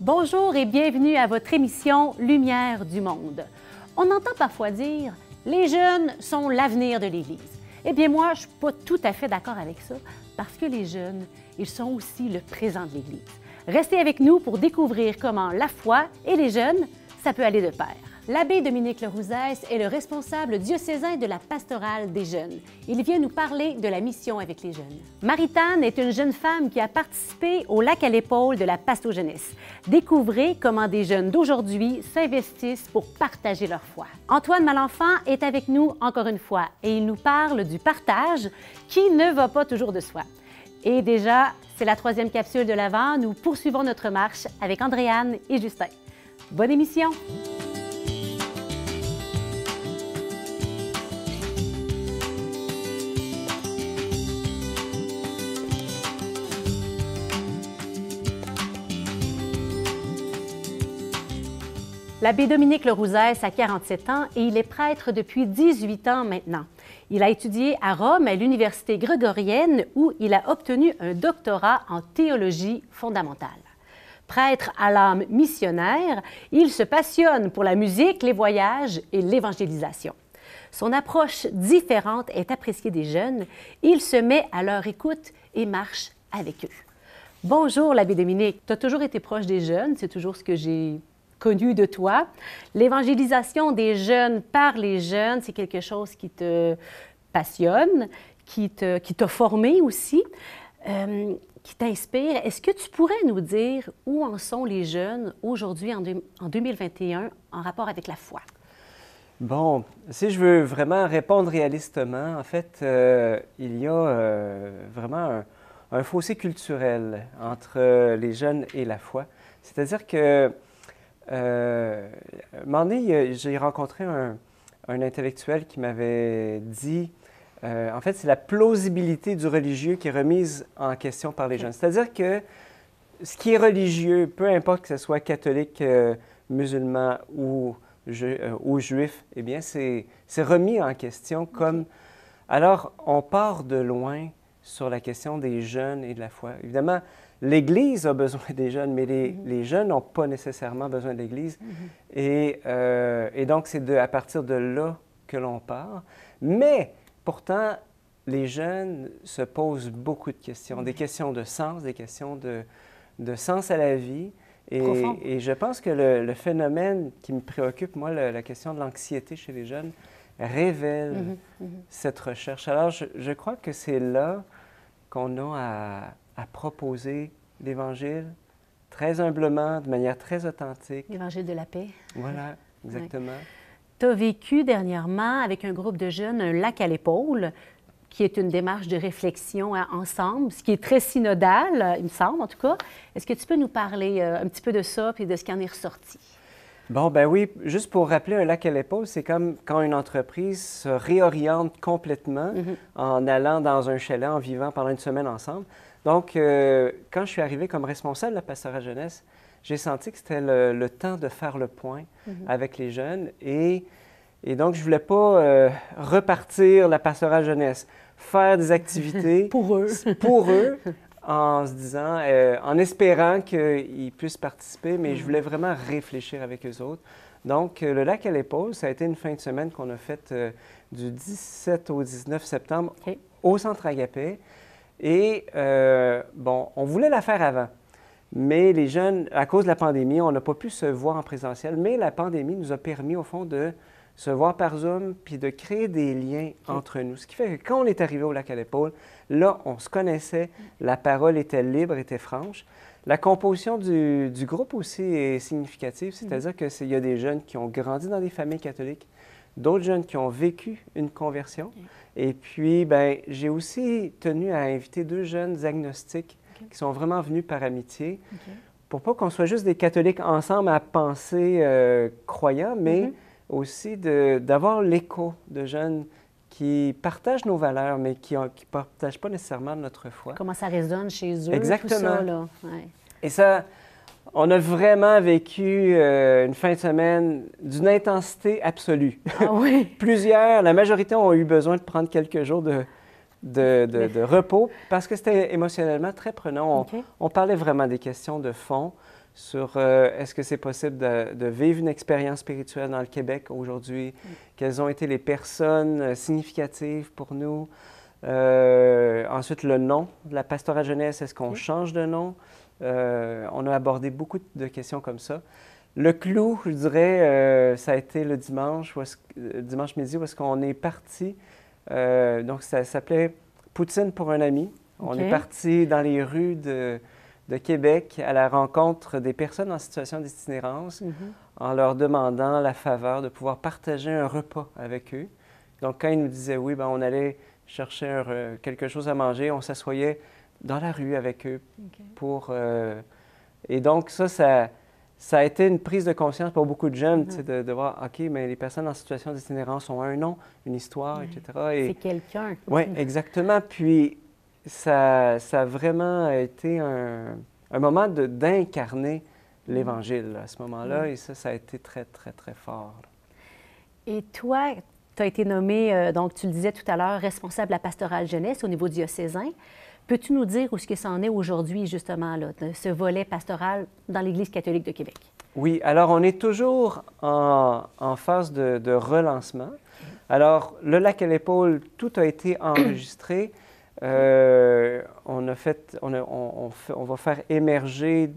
Bonjour et bienvenue à votre émission Lumière du monde. On entend parfois dire les jeunes sont l'avenir de l'Église. Eh bien moi, je ne suis pas tout à fait d'accord avec ça parce que les jeunes, ils sont aussi le présent de l'Église. Restez avec nous pour découvrir comment la foi et les jeunes, ça peut aller de pair. L'abbé Dominique Lerouzès est le responsable diocésain de la pastorale des jeunes. Il vient nous parler de la mission avec les jeunes. Maritane est une jeune femme qui a participé au lac à l'épaule de la Pasto Jeunesse. Découvrez comment des jeunes d'aujourd'hui s'investissent pour partager leur foi. Antoine Malenfant est avec nous encore une fois et il nous parle du partage qui ne va pas toujours de soi. Et déjà, c'est la troisième capsule de l'Avent. Nous poursuivons notre marche avec Andréane et Justin. Bonne émission! L'abbé Dominique Lerouzès a 47 ans et il est prêtre depuis 18 ans maintenant. Il a étudié à Rome à l'Université grégorienne où il a obtenu un doctorat en théologie fondamentale. Prêtre à l'âme missionnaire, il se passionne pour la musique, les voyages et l'évangélisation. Son approche différente est appréciée des jeunes. Il se met à leur écoute et marche avec eux. Bonjour, l'abbé Dominique. Tu as toujours été proche des jeunes, c'est toujours ce que j'ai de toi. L'évangélisation des jeunes par les jeunes, c'est quelque chose qui te passionne, qui t'a qui formé aussi, euh, qui t'inspire. Est-ce que tu pourrais nous dire où en sont les jeunes aujourd'hui, en, en 2021, en rapport avec la foi? Bon, si je veux vraiment répondre réalistement, en fait, euh, il y a euh, vraiment un, fossé culturel entre les jeunes et la foi. C'est-à-dire que euh, un moment donné, j'ai rencontré un, intellectuel qui m'avait dit, euh, en fait, c'est la plausibilité du religieux qui est remise en question par les jeunes. C'est-à-dire que ce qui est religieux, peu importe que ce soit catholique, euh, musulman ou, ou juif, eh bien, c'est remis en question comme... Alors, on part de loin sur la question des jeunes et de la foi. Évidemment, l'Église a besoin des jeunes, mais les, mm-hmm. jeunes n'ont pas nécessairement besoin de l'Église. Mm-hmm. Euh, et, donc, c'est à partir de là que l'on part. Mais pourtant, les jeunes se posent beaucoup de questions, des mm-hmm. questions de sens, des questions de, sens à la vie. Et, je pense que le, phénomène qui me préoccupe, moi, la question de l'anxiété chez les jeunes, révèle cette recherche. Alors, je crois que c'est là qu'on a à à proposer l'Évangile très humblement, de manière très authentique. L'Évangile de la paix. Voilà, exactement. Tu as vécu dernièrement avec un groupe de jeunes un lac à l'épaule, qui est une démarche de réflexion ensemble, ce qui est très synodal, il me semble en tout cas. Est-ce que tu peux nous parler euh, un petit peu de ça et de ce qui en est ressorti? Bon, ben oui, juste pour rappeler, un lac à l'épaule, c'est comme quand une entreprise se réoriente complètement mm-hmm. en allant dans un chalet, en vivant pendant une semaine ensemble. Donc, euh, quand je suis arrivé comme responsable de la pastorat jeunesse, j'ai senti que c'était le, temps de faire le point mhm. avec les jeunes. Et, donc, je ne voulais pas euh, repartir la pastorat jeunesse, faire des activités pour eux, pour eux en se disant, euh, en espérant qu'ils puissent participer, mais je mhm. voulais vraiment réfléchir avec eux autres. Donc, le lac à l'épaule, ça a été une fin de semaine qu'on a faite du 17 au 19 septembre au Centre Agapé. Et euh, bon, on voulait la faire avant. Mais les jeunes, à cause de la pandémie, on n'a pas pu se voir en présentiel. Mais la pandémie nous a permis, au fond, de se voir par Zoom puis de créer des liens entre nous. Ce qui fait que quand on est arrivé au lac à l'épaule, là, on se connaissait, la parole était libre, était franche. La composition du, groupe aussi est significative, c'est-à-dire mm. qu'il y a des jeunes qui ont grandi dans des familles catholiques, d'autres jeunes qui ont vécu une conversion. Et puis, ben, j'ai aussi tenu à inviter deux jeunes agnostiques qui sont vraiment venus par amitié, pour pas qu'on soit juste des catholiques ensemble à penser euh, croyants, mais mhm. aussi d'avoir l'écho de jeunes qui partagent nos valeurs, mais qui ne partagent pas nécessairement notre foi. Comment ça résonne chez eux, Exactement. tout ça, là? Et ça, on a vraiment vécu euh, une fin de semaine d'une intensité absolue. Ah oui? Plusieurs, la majorité ont eu besoin de prendre quelques jours de, de, repos parce que c'était émotionnellement très prenant. On, parlait vraiment des questions de fond sur est-ce que c'est possible de, vivre une expérience spirituelle dans le Québec aujourd'hui, mm. quelles ont été les personnes significatives pour nous? ensuite, le nom de la pastorale jeunesse, est-ce qu'on change de nom? On a abordé beaucoup de questions comme ça. Le clou, je dirais, euh, ça a été le dimanche, euh, dimanche midi, où est-ce qu'on est parti. Euh, donc, ça s'appelait Poutine pour un ami. On est parti dans les rues de, Québec à la rencontre des personnes en situation d'itinérance mhm. en leur demandant la faveur de pouvoir partager un repas avec eux. Donc, quand ils nous disaient oui, ben, on allait chercher quelque chose à manger, on s'assoyait dans la rue avec eux pour... et donc, ça, ça ça a été une prise de conscience pour beaucoup de jeunes, mm-hmm. de, voir, OK, mais les personnes en situation d'itinérance ont un nom, une histoire, etc. C'est quelqu'un. Oui, exactement. Puis, ça, ça a vraiment été un, un moment d'incarner mm-hmm. l'Évangile à ce moment-là, mm-hmm. et ça, ça a été très, très, très fort. Et toi, tu as été nommé, euh, donc tu le disais tout à l'heure, responsable de la pastorale jeunesse au niveau diocésain. Peux-tu nous dire où ce que ça en est aujourd'hui, justement, là, ce volet pastoral dans l'Église catholique de Québec? Oui, alors on est toujours en, phase de, relancement. Alors, le lac à l'épaule, tout a été enregistré. Euh, on, a fait, on, on, va faire émerger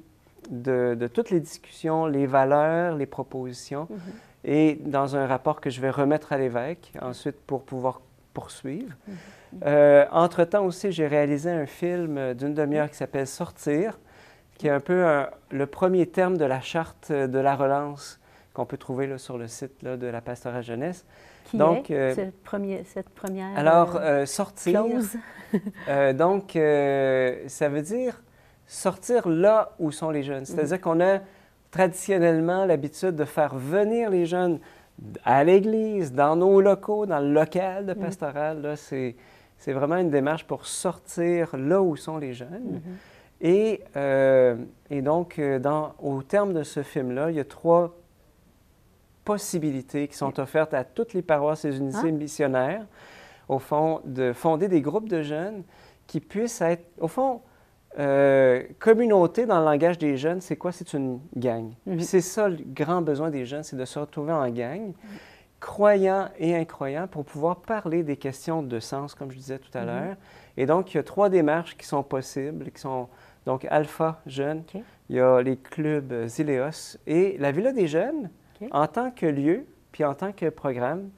de, toutes les discussions les valeurs, les propositions, mm-hmm. et dans un rapport que je vais remettre à l'évêque ensuite pour pouvoir poursuivre. Mm-hmm. Euh, entre-temps aussi, j'ai réalisé un film d'une demi-heure qui s'appelle Sortir, qui est un peu le premier terme de la charte de la relance qu'on peut trouver là, sur le site là, de la pastorale jeunesse. Qui donc, est euh, cette, première Alors, euh, sortir. donc, ça veut dire sortir là où sont les jeunes. C'est-à-dire mhm. qu'on a traditionnellement l'habitude de faire venir les jeunes à l'église, dans nos locaux, dans le local de mhm. pastoral. Là, c'est c'est vraiment une démarche pour sortir là où sont les jeunes. Mm-hmm. et, euh, et, donc, euh, dans, au terme de ce film-là, il y a trois possibilités qui sont offertes à toutes les paroisses et unités ah. missionnaires, au fond, de fonder des groupes de jeunes qui puissent être, au fond, euh, communauté dans le langage des jeunes, c'est quoi? C'est une gang. Mm-hmm. C'est ça le grand besoin des jeunes, c'est de se retrouver en gang. Mm-hmm croyants et incroyants pour pouvoir parler des questions de sens, comme je disais tout à mhm. l'heure. Et donc, il y a trois démarches qui sont possibles, qui sont donc Alpha Jeunes, il y a les clubs Zileos et la Villa des Jeunes en tant que lieu, puis en tant que programme.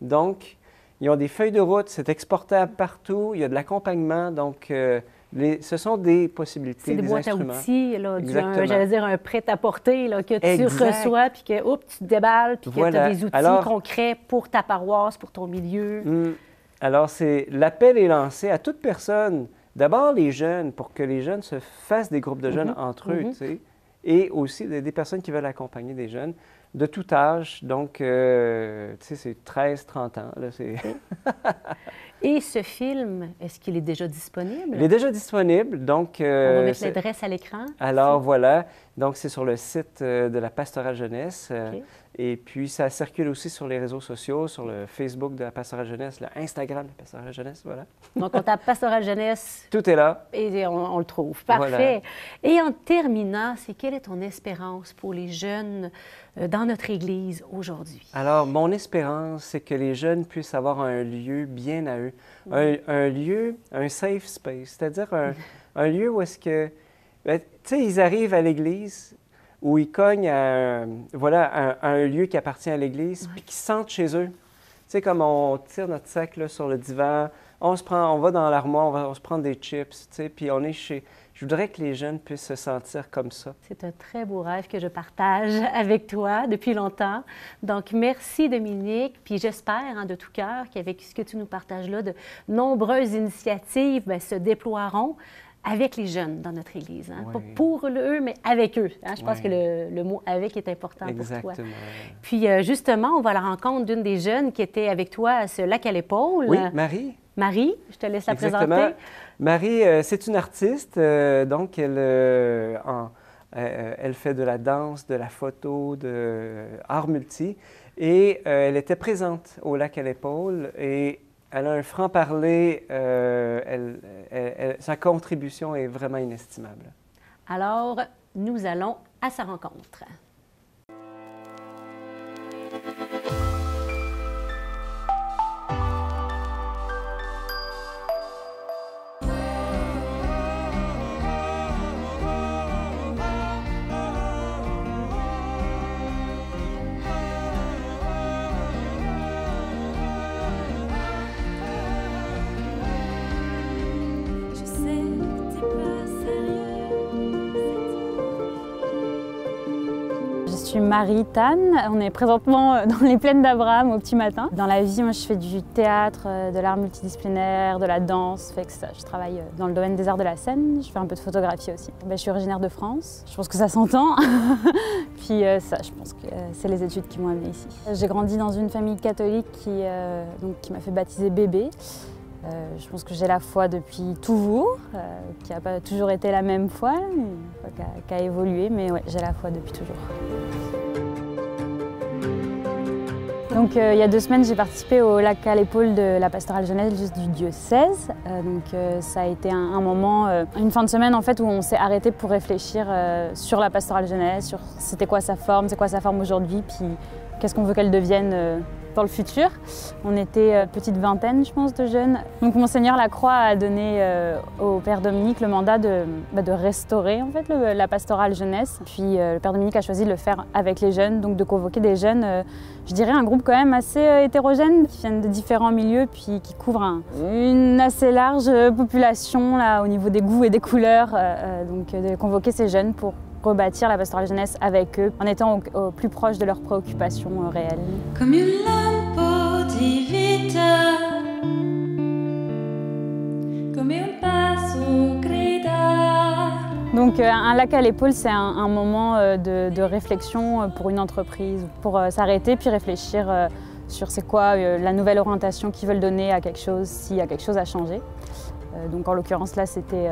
Donc, ils ont des feuilles de route, c'est exportable partout, il y a de l'accompagnement, donc euh, ce sont des possibilités, C'est des, boîtes à outils, j'allais dire un prêt-à-porter que tu reçois, puis que tu te déballes, puis que tu as des outils concrets pour ta paroisse, pour ton milieu. Hmm. Alors, c'est l'appel est lancé à toute personne, d'abord les jeunes, pour que les jeunes se fassent des groupes de jeunes mm-hmm. entre eux, mm-hmm. et aussi des, personnes qui veulent accompagner des jeunes de tout âge. Donc, euh, tu sais, c'est 13, 30 ans. Là, Et ce film, est-ce qu'il est déjà disponible? Il est déjà disponible, donc... Euh, On va mettre l'adresse à l'écran. Alors, voilà. Donc, c'est sur le site euh, de la Pastorale Jeunesse. Euh, et puis, ça circule aussi sur les réseaux sociaux, sur le Facebook de la Pastorale Jeunesse, le Instagram de la Pastorale Jeunesse, voilà. Donc, on tape Pastorale Jeunesse. Tout est là. Et on, le trouve. Parfait. Et en terminant, c'est quelle est ton espérance pour les jeunes dans notre Église aujourd'hui? Alors, mon espérance, c'est que les jeunes puissent avoir un lieu bien à eux un, lieu, un safe space, c'est-à-dire un, lieu où est-ce que, tu sais, ils arrivent à l'église, où ils cognent à, voilà, un, lieu qui appartient à l'église, puis qu'ils sentent chez eux. Tu sais, comme on tire notre sac là, sur le divan, on se prend, on va dans l'armoire, on va on se prend des chips, tu sais, puis on est chez, je voudrais que les jeunes puissent se sentir comme ça. C'est un très beau rêve que je partage avec toi depuis longtemps. Donc, merci Dominique. Puis j'espère hein, de tout cœur qu'avec ce que tu nous partages là, de nombreuses initiatives ben, se déploieront avec les jeunes dans notre Église. Hein. Pas pour eux, mais avec eux. Hein. Je pense que le, mot avec est important pour toi. Puis euh, justement, on va à la rencontre d'une des jeunes qui était avec toi à ce lac à l'épaule. Oui, Marie. Marie, je te laisse la présenter. Marie, euh, c'est une artiste, euh, donc elle, elle fait de la danse, de la photo, de art multi, et elle était présente au lac à l'épaule et elle a un franc-parler, sa contribution est vraiment inestimable. Alors, nous allons à sa rencontre. Je suis Marie Tan, on est présentement euh, dans les plaines d'Abraham au petit matin. Dans la vie, moi je fais du théâtre, euh, de l'art multidisciplinaire, de la danse, fait que je travaille euh, dans le domaine des arts de la scène, je fais un peu de photographie aussi. Ben, je suis originaire de France, je pense que ça s'entend. Puis ça, je pense que c'est les études qui m'ont amenée ici. J'ai grandi dans une famille catholique qui, m'a fait baptiser bébé. je pense que j'ai la foi depuis toujours, qui n'a pas toujours été la même foi, qui a, évolué, mais j'ai la foi depuis toujours. Donc euh, il y a deux semaines, j'ai participé au lac à l'épaule de la pastorale jeunesse du diocèse. Euh, donc euh, ça a été un, moment, une fin de semaine en fait où on s'est arrêté pour réfléchir sur la pastorale jeunesse, sur c'était quoi sa forme, c'est quoi sa forme aujourd'hui, puis qu'est-ce qu'on veut qu'elle devienne dans le futur. On était euh, petite vingtaine, je pense, de jeunes. Donc Monseigneur Lacroix a donné euh, au Père Dominique le mandat de, bah, restaurer la pastorale jeunesse. Puis euh, le Père Dominique a choisi de le faire avec les jeunes, donc de convoquer des jeunes, je dirais un groupe quand même assez hétérogène, qui viennent de différents milieux, puis qui couvrent une assez large population là, au niveau des goûts et des couleurs. donc de convoquer ces jeunes pour rebâtir la pastorale jeunesse avec eux, en étant au, plus proche de leurs préoccupations euh, réelles. Comme une lampe vita, comme un passo donc euh, un lac à l'épaule, c'est un, moment euh, de, réflexion pour une entreprise, pour s'arrêter puis réfléchir sur c'est quoi la nouvelle orientation qu'ils veulent donner à quelque chose, s'il y a quelque chose à changer. Donc en l'occurrence là, c'était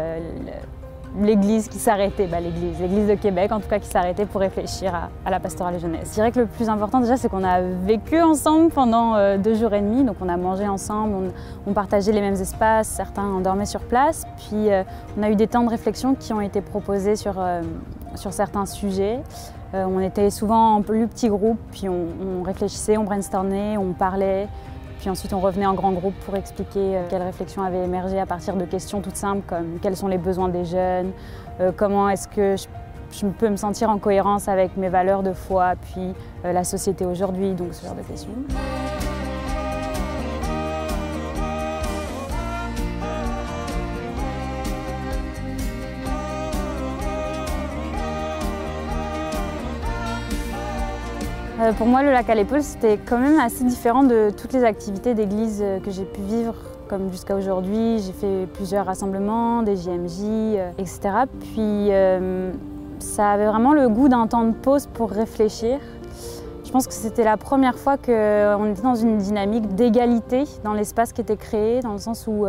l'église qui s'arrêtait, bah, l'église, l'église de Québec en tout cas qui s'arrêtait pour réfléchir à, la pastorale jeunesse. Je dirais que le plus important déjà c'est qu'on a vécu ensemble pendant euh, deux jours et demi, donc on a mangé ensemble, on, partageait les mêmes espaces, certains dormaient sur place, puis euh, on a eu des temps de réflexion qui ont été proposés sur, euh, sur certains sujets. on était souvent en plus petits groupes, puis on, on réfléchissait, on brainstormait, on parlait, puis ensuite, on revenait en grand groupe pour expliquer euh, quelles réflexions avaient émergé à partir de questions toutes simples comme quels sont les besoins des jeunes, euh, comment est-ce que je, peux me sentir en cohérence avec mes valeurs de foi, puis euh, la société aujourd'hui, donc ce genre de questions. Euh, pour moi, le lac à l'épaule, c'était quand même assez différent de toutes les activités d'église euh, que j'ai pu vivre comme jusqu'à aujourd'hui. J'ai fait plusieurs rassemblements, des JMJ, euh, etc. Puis ça avait vraiment le goût d'un temps de pause pour réfléchir. Je pense que c'était la première fois qu'on était dans une dynamique d'égalité dans l'espace qui était créé, dans le sens où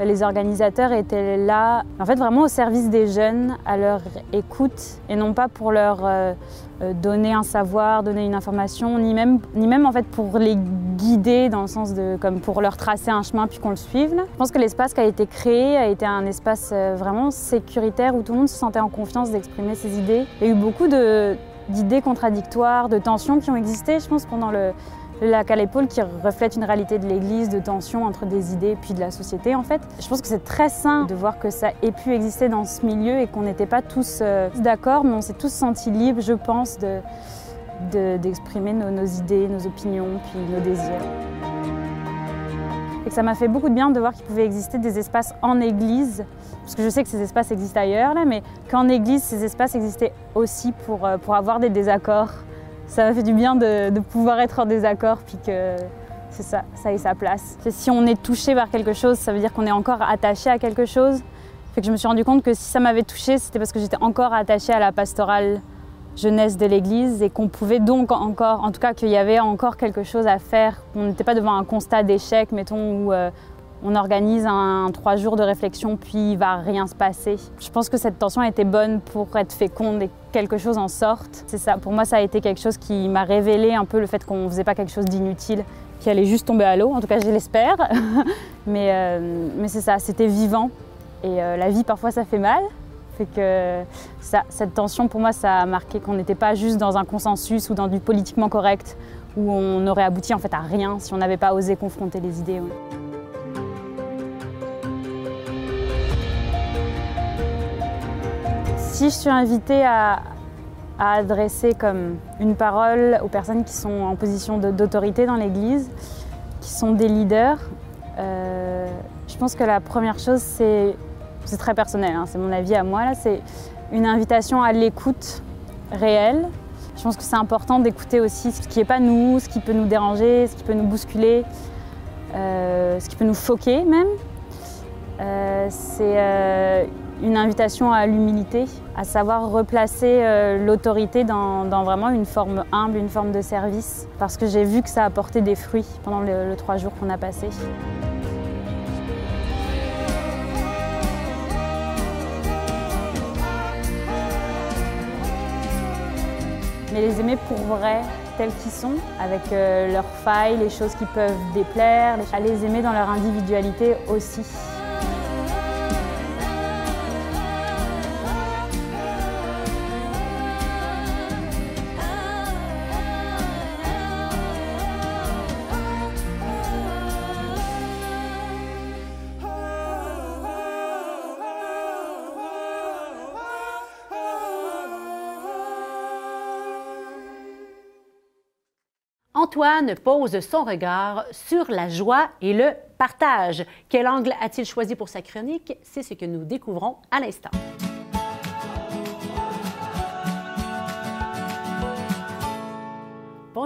les organisateurs étaient là, en fait vraiment au service des jeunes, à leur écoute, et non pas pour leur euh, donner un savoir, donner une information, ni même, ni même en fait pour les guider dans le sens de comme pour leur tracer un chemin puis qu'on le suive. Je pense que l'espace qui a été créé a été un espace euh, vraiment sécuritaire où tout le monde se sentait en confiance d'exprimer ses idées. Il y a eu beaucoup d'idées contradictoires, de tensions qui ont existé, je pense, pendant le, le lac à l'épaule qui reflète une réalité de l'Église, de tension entre des idées puis de la société en fait. Je pense que c'est très sain de voir que ça ait pu exister dans ce milieu et qu'on n'était pas tous euh, d'accord, mais on s'est tous sentis libres, je pense, d'exprimer de, nos, nos, idées, nos opinions, puis nos désirs. Et que ça m'a fait beaucoup de bien de voir qu'il pouvait exister des espaces en église, parce que je sais que ces espaces existent ailleurs, là, mais qu'en église, ces espaces existaient aussi pour, euh, pour avoir des désaccords, ça m'a fait du bien de, pouvoir être en désaccord, puis que c'est ça, ça ait sa place. Si on est touché par quelque chose, ça veut dire qu'on est encore attaché à quelque chose. Fait que je me suis rendu compte que si ça m'avait touché, c'était parce que j'étais encore attachée à la pastorale jeunesse de l'Église et qu'on pouvait donc encore, en tout cas qu'il y avait encore quelque chose à faire. On n'était pas devant un constat d'échec, mettons, où on organise un, trois jours de réflexion puis il va rien se passer. Je pense que cette tension a été bonne pour être féconde et que quelque chose en sorte. C'est ça, pour moi ça a été quelque chose qui m'a révélé un peu le fait qu'on ne faisait pas quelque chose d'inutile, qui allait juste tomber à l'eau, en tout cas je l'espère. mais, euh, mais c'est ça, c'était vivant et euh, la vie parfois ça fait mal. Fait que cette tension, pour moi, ça a marqué qu'on n'était pas juste dans un consensus ou dans du politiquement correct, où on aurait abouti en fait à rien si on n'avait pas osé confronter les idées. Si je suis invitée à, adresser comme une parole aux personnes qui sont en position d'autorité dans l'Église, qui sont des leaders, euh, je pense que la première chose, c'est, c'est très personnel, hein, c'est mon avis à moi, c'est une invitation à l'écoute réelle. Je pense que c'est important d'écouter aussi ce qui n'est pas nous, ce qui peut nous déranger, ce qui peut nous bousculer, euh, ce qui peut nous foquer même. Euh, c'est une invitation à l'humilité, à savoir replacer l'autorité dans, vraiment une forme humble, une forme de service, parce que j'ai vu que ça a apporté des fruits pendant le, le trois jours qu'on a passé. mais les aimer pour vrai, tels qu'ils sont, avec euh, leurs failles, les choses qui peuvent déplaire, à les aimer dans leur individualité aussi. Pose son regard sur la joie et le partage. Quel angle a-t-il choisi pour sa chronique? C'est ce que nous découvrons à l'instant.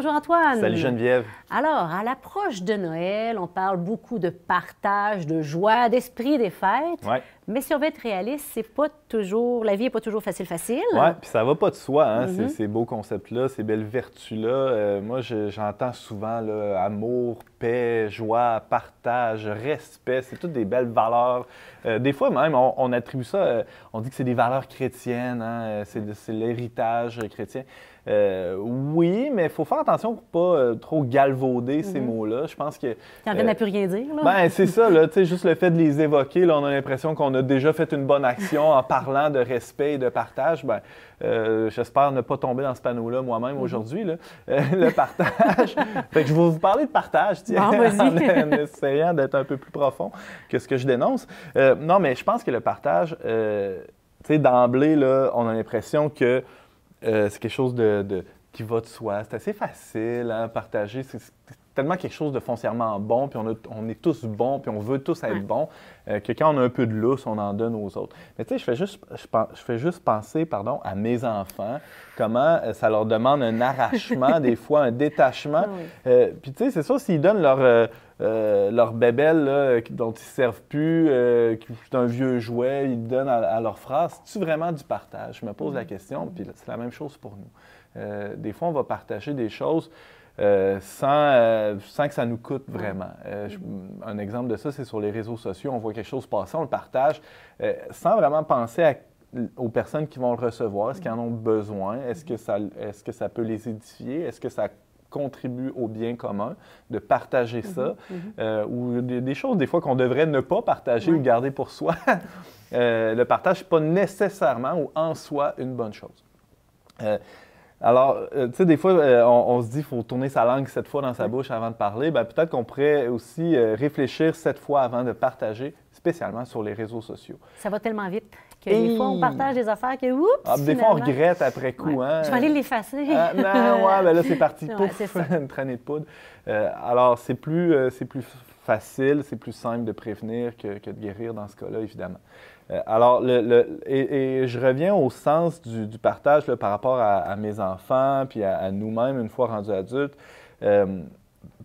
Bonjour Antoine. Salut Geneviève. Alors, à l'approche de Noël, on parle beaucoup de partage, de joie, d'esprit des fêtes. Ouais. Mais si on veut être réaliste, c'est pas toujours, la vie n'est pas toujours facile facile. Oui, puis ça va pas de soi, hein, ces, beaux concepts-là, ces belles vertus-là. Euh, moi, j'entends souvent là, amour, paix, joie, partage, respect. C'est toutes des belles valeurs. Euh, des fois même, on, attribue ça, euh, on dit que c'est des valeurs chrétiennes, hein, c'est l'héritage chrétien. Oui, mais il faut faire attention pour pas trop galvauder ces Mm-hmm. mots-là. Je pense que. Tu en viens à plus rien dire, là? Ben, c'est ça, là, juste le fait de les évoquer, là, on a l'impression qu'on a déjà fait une bonne action en parlant de respect et de partage. Ben, euh, J'espère ne pas tomber dans ce panneau-là moi-même Mhm. aujourd'hui, là. Euh, le partage. fait que je vais vous parler de partage, tiens, Bon, vas-y. en, en essayant d'être un peu plus profond que ce que je dénonce. Euh, non, mais je pense que le partage, euh, tu sais, d'emblée, là, on a l'impression que euh, c'est quelque chose de, de- qui va de soi. C'est assez facile, hein, partager. C'est tellement quelque chose de foncièrement bon, puis on, a- on est tous bons, puis on veut tous être Ouais. bons, euh, que quand on a un peu de lousse, on en donne aux autres. Mais tu sais, je fais juste, je, fais juste penser, pardon, à mes enfants, comment euh, ça leur demande un arrachement, des fois un détachement. Ah oui. Puis tu sais, c'est ça, s'ils donnent leur, euh, leur bébelle là, dont ils ne servent plus, euh, qui c'est un vieux jouet, ils le donnent à, à leur frère, c'est-tu vraiment du partage? Je me pose la question, puis c'est la même chose pour nous. Euh, des fois, on va partager des choses sans, sans que ça nous coûte vraiment. Euh, je- un exemple de ça, c'est sur les réseaux sociaux. On voit quelque chose passer, on le partage sans vraiment penser à- aux personnes qui vont le recevoir. Est-ce qu'ils en ont besoin? Est-ce que, ça, est que ça peut les édifier? Est-ce que ça contribue au bien commun de partager ça? Euh, ou des, des choses, des fois, qu'on devrait ne pas partager ou garder pour soi. Euh, le partage n'est pas nécessairement ou en soi une bonne chose. Euh, alors, tu sais, des fois, on, on se dit qu'il faut tourner sa langue sept fois dans sa bouche avant de parler. Ben, Peut-être qu'on pourrait aussi réfléchir sept fois avant de partager, spécialement sur les réseaux sociaux. Ça va tellement vite que des fois, on partage des affaires que, oups, Ah, des fois, on regrette après coup. ouais. Hein? Je vais aller l'effacer. Ah, non, ouais, ben là, c'est parti. Ouais, Pouf, une traînée de poudre. Euh, alors, c'est plus, euh, c'est plus facile, c'est plus simple de prévenir que, que de guérir dans ce cas-là, évidemment. Euh, alors, le, le- et, et je reviens au sens du, du partage là, par rapport à, à mes enfants, puis à, à nous-mêmes, une fois rendus adultes. Euh,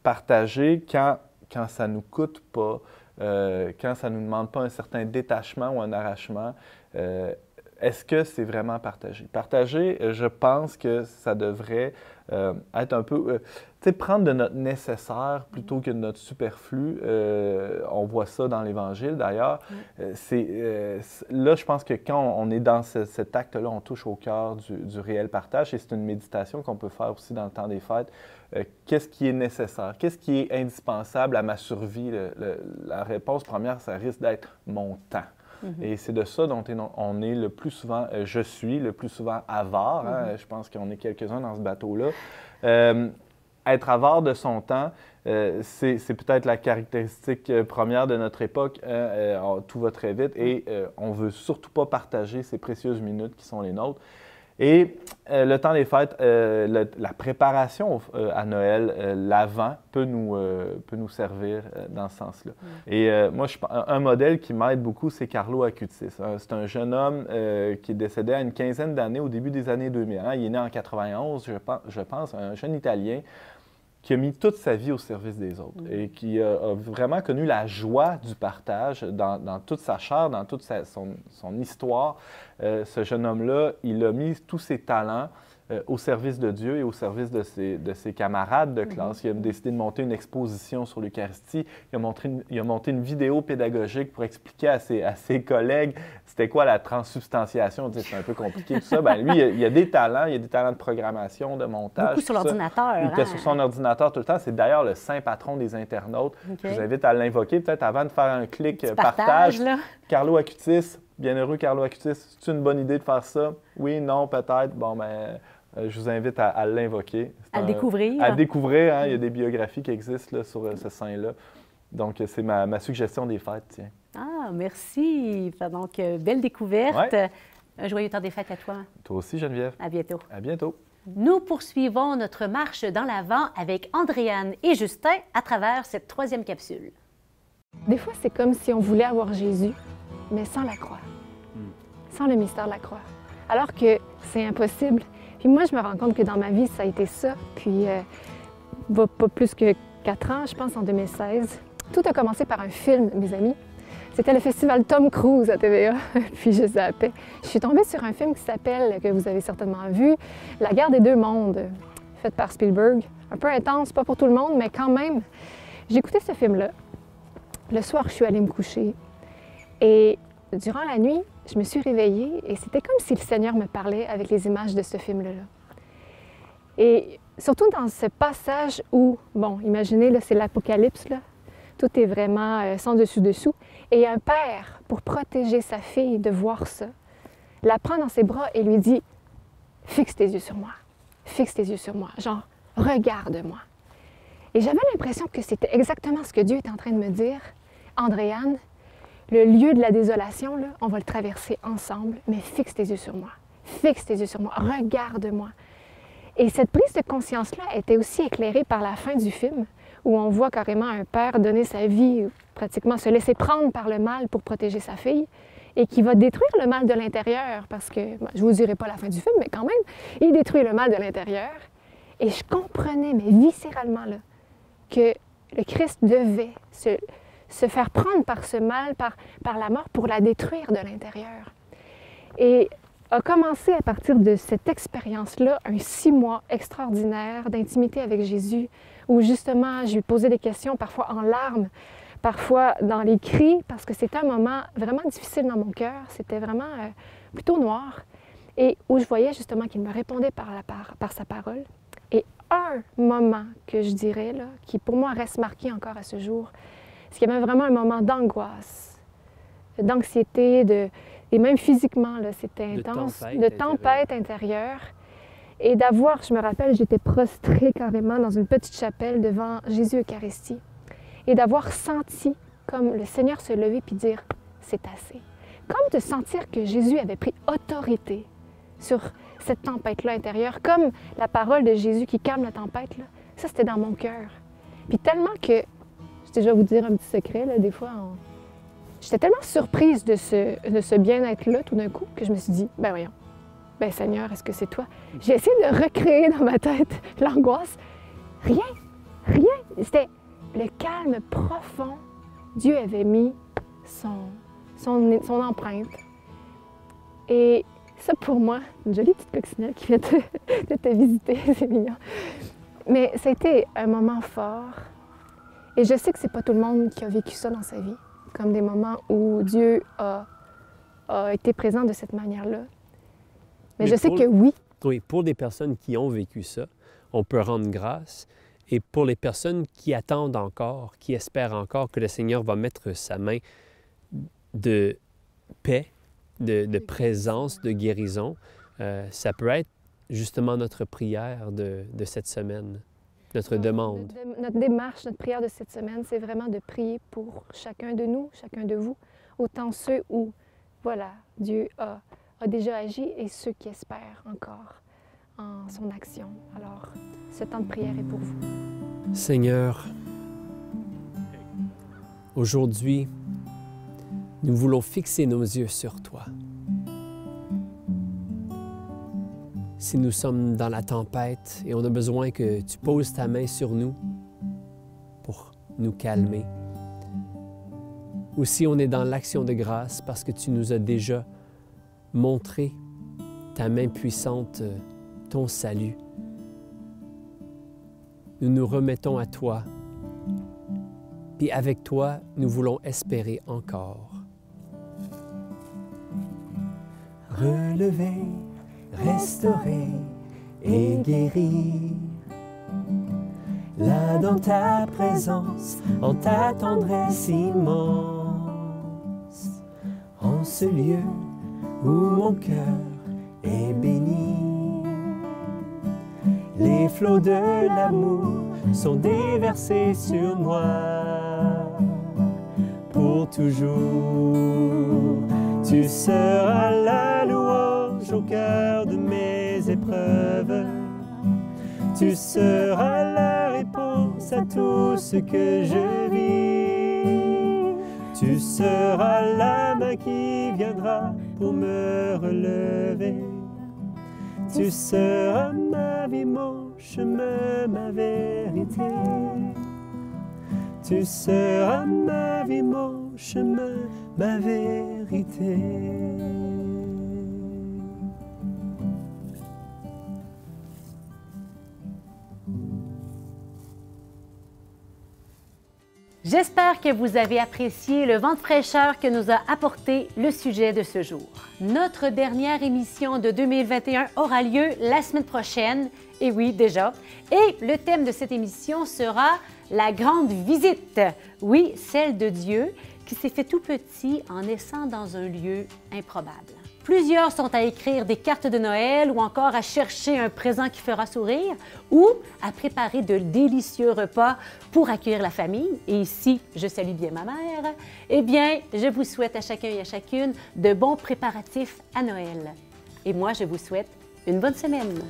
partager quand, quand ça ne nous coûte pas, euh, quand ça ne nous demande pas un certain détachement ou un arrachement, euh, est-ce que c'est vraiment partagé? Partager, euh, je pense que ça devrait être un peu, sais, prendre de notre nécessaire plutôt que de notre superflu. Euh, on voit ça dans l'Évangile d'ailleurs. Euh, c'est, euh, là, je pense que quand on est dans ce- cet acte-là, on touche au cœur du, du réel partage et c'est une méditation qu'on peut faire aussi dans le temps des fêtes. Euh, qu'est-ce qui est nécessaire? Qu'est-ce qui est indispensable à ma survie? Le- le- la réponse première, ça risque d'être mon temps. Mhm. Et c'est de ça dont on est le plus souvent, euh, je suis le plus souvent avare. Hein. Mhm. Je pense qu'on est quelques-uns dans ce bateau-là. Euh, être avare de son temps, euh, c'est peut-être la caractéristique première de notre époque. Hein. tout va très vite et on ne veut surtout pas partager ces précieuses minutes qui sont les nôtres. Et euh, le temps des fêtes, euh, la préparation euh, à Noël, l'avant, peut nous, peut nous servir dans ce sens-là. Mm. Et moi, je, un modèle qui m'aide beaucoup, c'est Carlo Acutis. C'est un jeune homme qui est décédé à une quinzaine d'années, au début des années 2000. Hein. Il est né en 91, je pense, je pense, un jeune Italien qui a mis toute sa vie au service des autres mm. et qui a, vraiment connu la joie du partage dans, toute sa chair, dans toute son, histoire. Euh, ce jeune homme-là, il a mis tous ses talents euh, au service de Dieu et au service de ses, de ses camarades de classe. Il a décidé de monter une exposition sur l'Eucharistie. Il, a monté une, il a monté une vidéo pédagogique pour expliquer à ses, à ses collègues c'était quoi la transsubstantiation. C'est un peu compliqué tout ça. Ben, lui, il a, a, des talents. Il a des talents de programmation, de montage. Beaucoup sur l'ordinateur. Il était hein? sur son ordinateur tout le temps. C'est d'ailleurs le saint patron des internautes. Je vous invite à l'invoquer peut-être avant de faire un clic partage. Carlo Acutis, bienheureux Carlo Acutis, c'est une bonne idée de faire ça? Oui, non, peut-être. Bon, ben euh, je vous invite à, l'invoquer. À découvrir. À découvrir. Hein, il y a des biographies qui existent sur euh, ce saint-là. Donc, c'est ma, suggestion des fêtes, tiens. Ah, merci. Donc, euh, belle découverte. Un joyeux temps des fêtes à toi. Toi aussi, Geneviève. À bientôt. À bientôt. Nous poursuivons notre marche dans l'Avent avec Andréane et Justin à travers cette troisième capsule. Des fois, c'est comme si on voulait avoir Jésus, mais sans la croix, hmm. sans le mystère de la croix. Alors que c'est impossible puis moi, je me rends compte que dans ma vie, ça a été ça. Puis, euh, pas plus que quatre ans, je pense, en 2016. Tout a commencé par un film, mes amis. C'était le festival Tom Cruise à TVA. Puis je zappais. Je suis tombée sur un film qui s'appelle, que vous avez certainement vu, La guerre des deux mondes, fait par Spielberg. Un peu intense, pas pour tout le monde, mais quand même. Écouté ce film-là. Le soir, je suis allée me coucher. Et durant la nuit, je me suis réveillée et c'était comme si le Seigneur me parlait avec les images de ce film-là. Et surtout dans ce passage où, bon, imaginez, là, c'est l'Apocalypse, là. Tout est vraiment euh, sans dessus-dessous. Et un père, pour protéger sa fille de voir ça, la prend dans ses bras et lui dit Fixe tes yeux sur moi. Fixe tes yeux sur moi. Genre, regarde-moi. Et j'avais l'impression que c'était exactement ce que Dieu est en train de me dire. Andréane, le lieu de la désolation, on va le traverser ensemble, mais fixe tes yeux sur moi. Fixe tes yeux sur moi. Regarde-moi. Et cette prise de conscience-là était aussi éclairée par la fin du film, où on voit carrément un père donner sa vie, pratiquement se laisser prendre par le mal pour protéger sa fille, et qui va détruire le mal de l'intérieur, parce que, je ne vous dirai pas la fin du film, mais quand même, il détruit le mal de l'intérieur. Et je comprenais, mais viscéralement, là, que le Christ devait se, se faire prendre par ce mal, par, par la mort, pour la détruire de l'intérieur. Et a commencé à partir de cette expérience-là un six mois extraordinaire d'intimité avec Jésus, où justement je lui posais des questions, parfois en larmes, parfois dans les cris, parce que c'était un moment vraiment difficile dans mon cœur, c'était vraiment euh, plutôt noir, et où je voyais justement qu'il me répondait par, la, par, par sa parole. Et un moment que je dirais, là, qui pour moi reste marqué encore à ce jour, parce qu'il y avait vraiment un moment d'angoisse, d'anxiété, de... et même physiquement, c'était intense, de tempête, intérieure. Et d'avoir, je me rappelle, j'étais prostrée carrément dans une petite chapelle devant Jésus Eucharistie. Et d'avoir senti comme le Seigneur se lever puis dire c'est assez. Comme de sentir que Jésus avait pris autorité sur cette tempête-là intérieure, comme la parole de Jésus qui calme la tempête, là. ça c'était dans mon cœur. Puis tellement que je vais vous dire un petit secret, là, des fois, j'étais tellement surprise de ce, de ce bien-être-là tout d'un coup que je me suis dit, ben voyons, ben Seigneur, est-ce que c'est toi? J'ai essayé de recréer dans ma tête l'angoisse. Rien, rien. C'était le calme profond. Dieu avait mis son, son, son empreinte. Et ça, pour moi, une jolie petite coccinelle qui vient de, de te visiter, c'est mignon. Mais c'était un moment fort et je sais que c'est pas tout le monde qui a vécu ça dans sa vie, comme des moments où Dieu a, été présent de cette manière-là. Mais, je sais que oui. Oui, pour des personnes qui ont vécu ça, on peut rendre grâce. Et pour les personnes qui attendent encore, qui espèrent encore que le Seigneur va mettre sa main de paix, de, présence, de guérison, euh, ça peut être justement notre prière de, cette semaine, notre demande. Notre, démarche, notre prière de cette semaine, c'est vraiment de prier pour chacun de nous, chacun de vous, autant ceux où, voilà, Dieu a, a déjà agi et ceux qui espèrent encore en son action. Alors, ce temps de prière est pour vous. Seigneur, aujourd'hui, nous voulons fixer nos yeux sur toi. Si nous sommes dans la tempête et on a besoin que tu poses ta main sur nous pour nous calmer, ou si on est dans l'action de grâce parce que tu nous as déjà montré ta main puissante, ton salut, nous nous remettons à toi, puis avec toi, nous voulons espérer encore. Relever, restaurer et guérir. Là dans ta présence, en ta tendresse immense, en ce lieu où mon cœur est béni. Les flots de l'amour sont déversés sur moi pour toujours. Tu seras la au cœur de mes épreuves. Tu seras la réponse à tout ce que je vis. Tu seras la main qui viendra pour me relever. Tu seras ma vie, mon chemin, ma vérité. Tu seras ma vie, mon chemin, ma vérité. J'espère que vous avez apprécié le vent de fraîcheur que nous a apporté le sujet de ce jour. Notre dernière émission de 2021 aura lieu la semaine prochaine, et oui déjà, et le thème de cette émission sera la grande visite, oui, celle de Dieu qui s'est fait tout petit en naissant dans un lieu improbable. Plusieurs sont à écrire des cartes de Noël ou encore à chercher un présent qui fera sourire ou à préparer de délicieux repas pour accueillir la famille. Et ici, je salue bien ma mère. Eh bien, je vous souhaite à chacun et à chacune de bons préparatifs à Noël. Et moi, je vous souhaite une bonne semaine.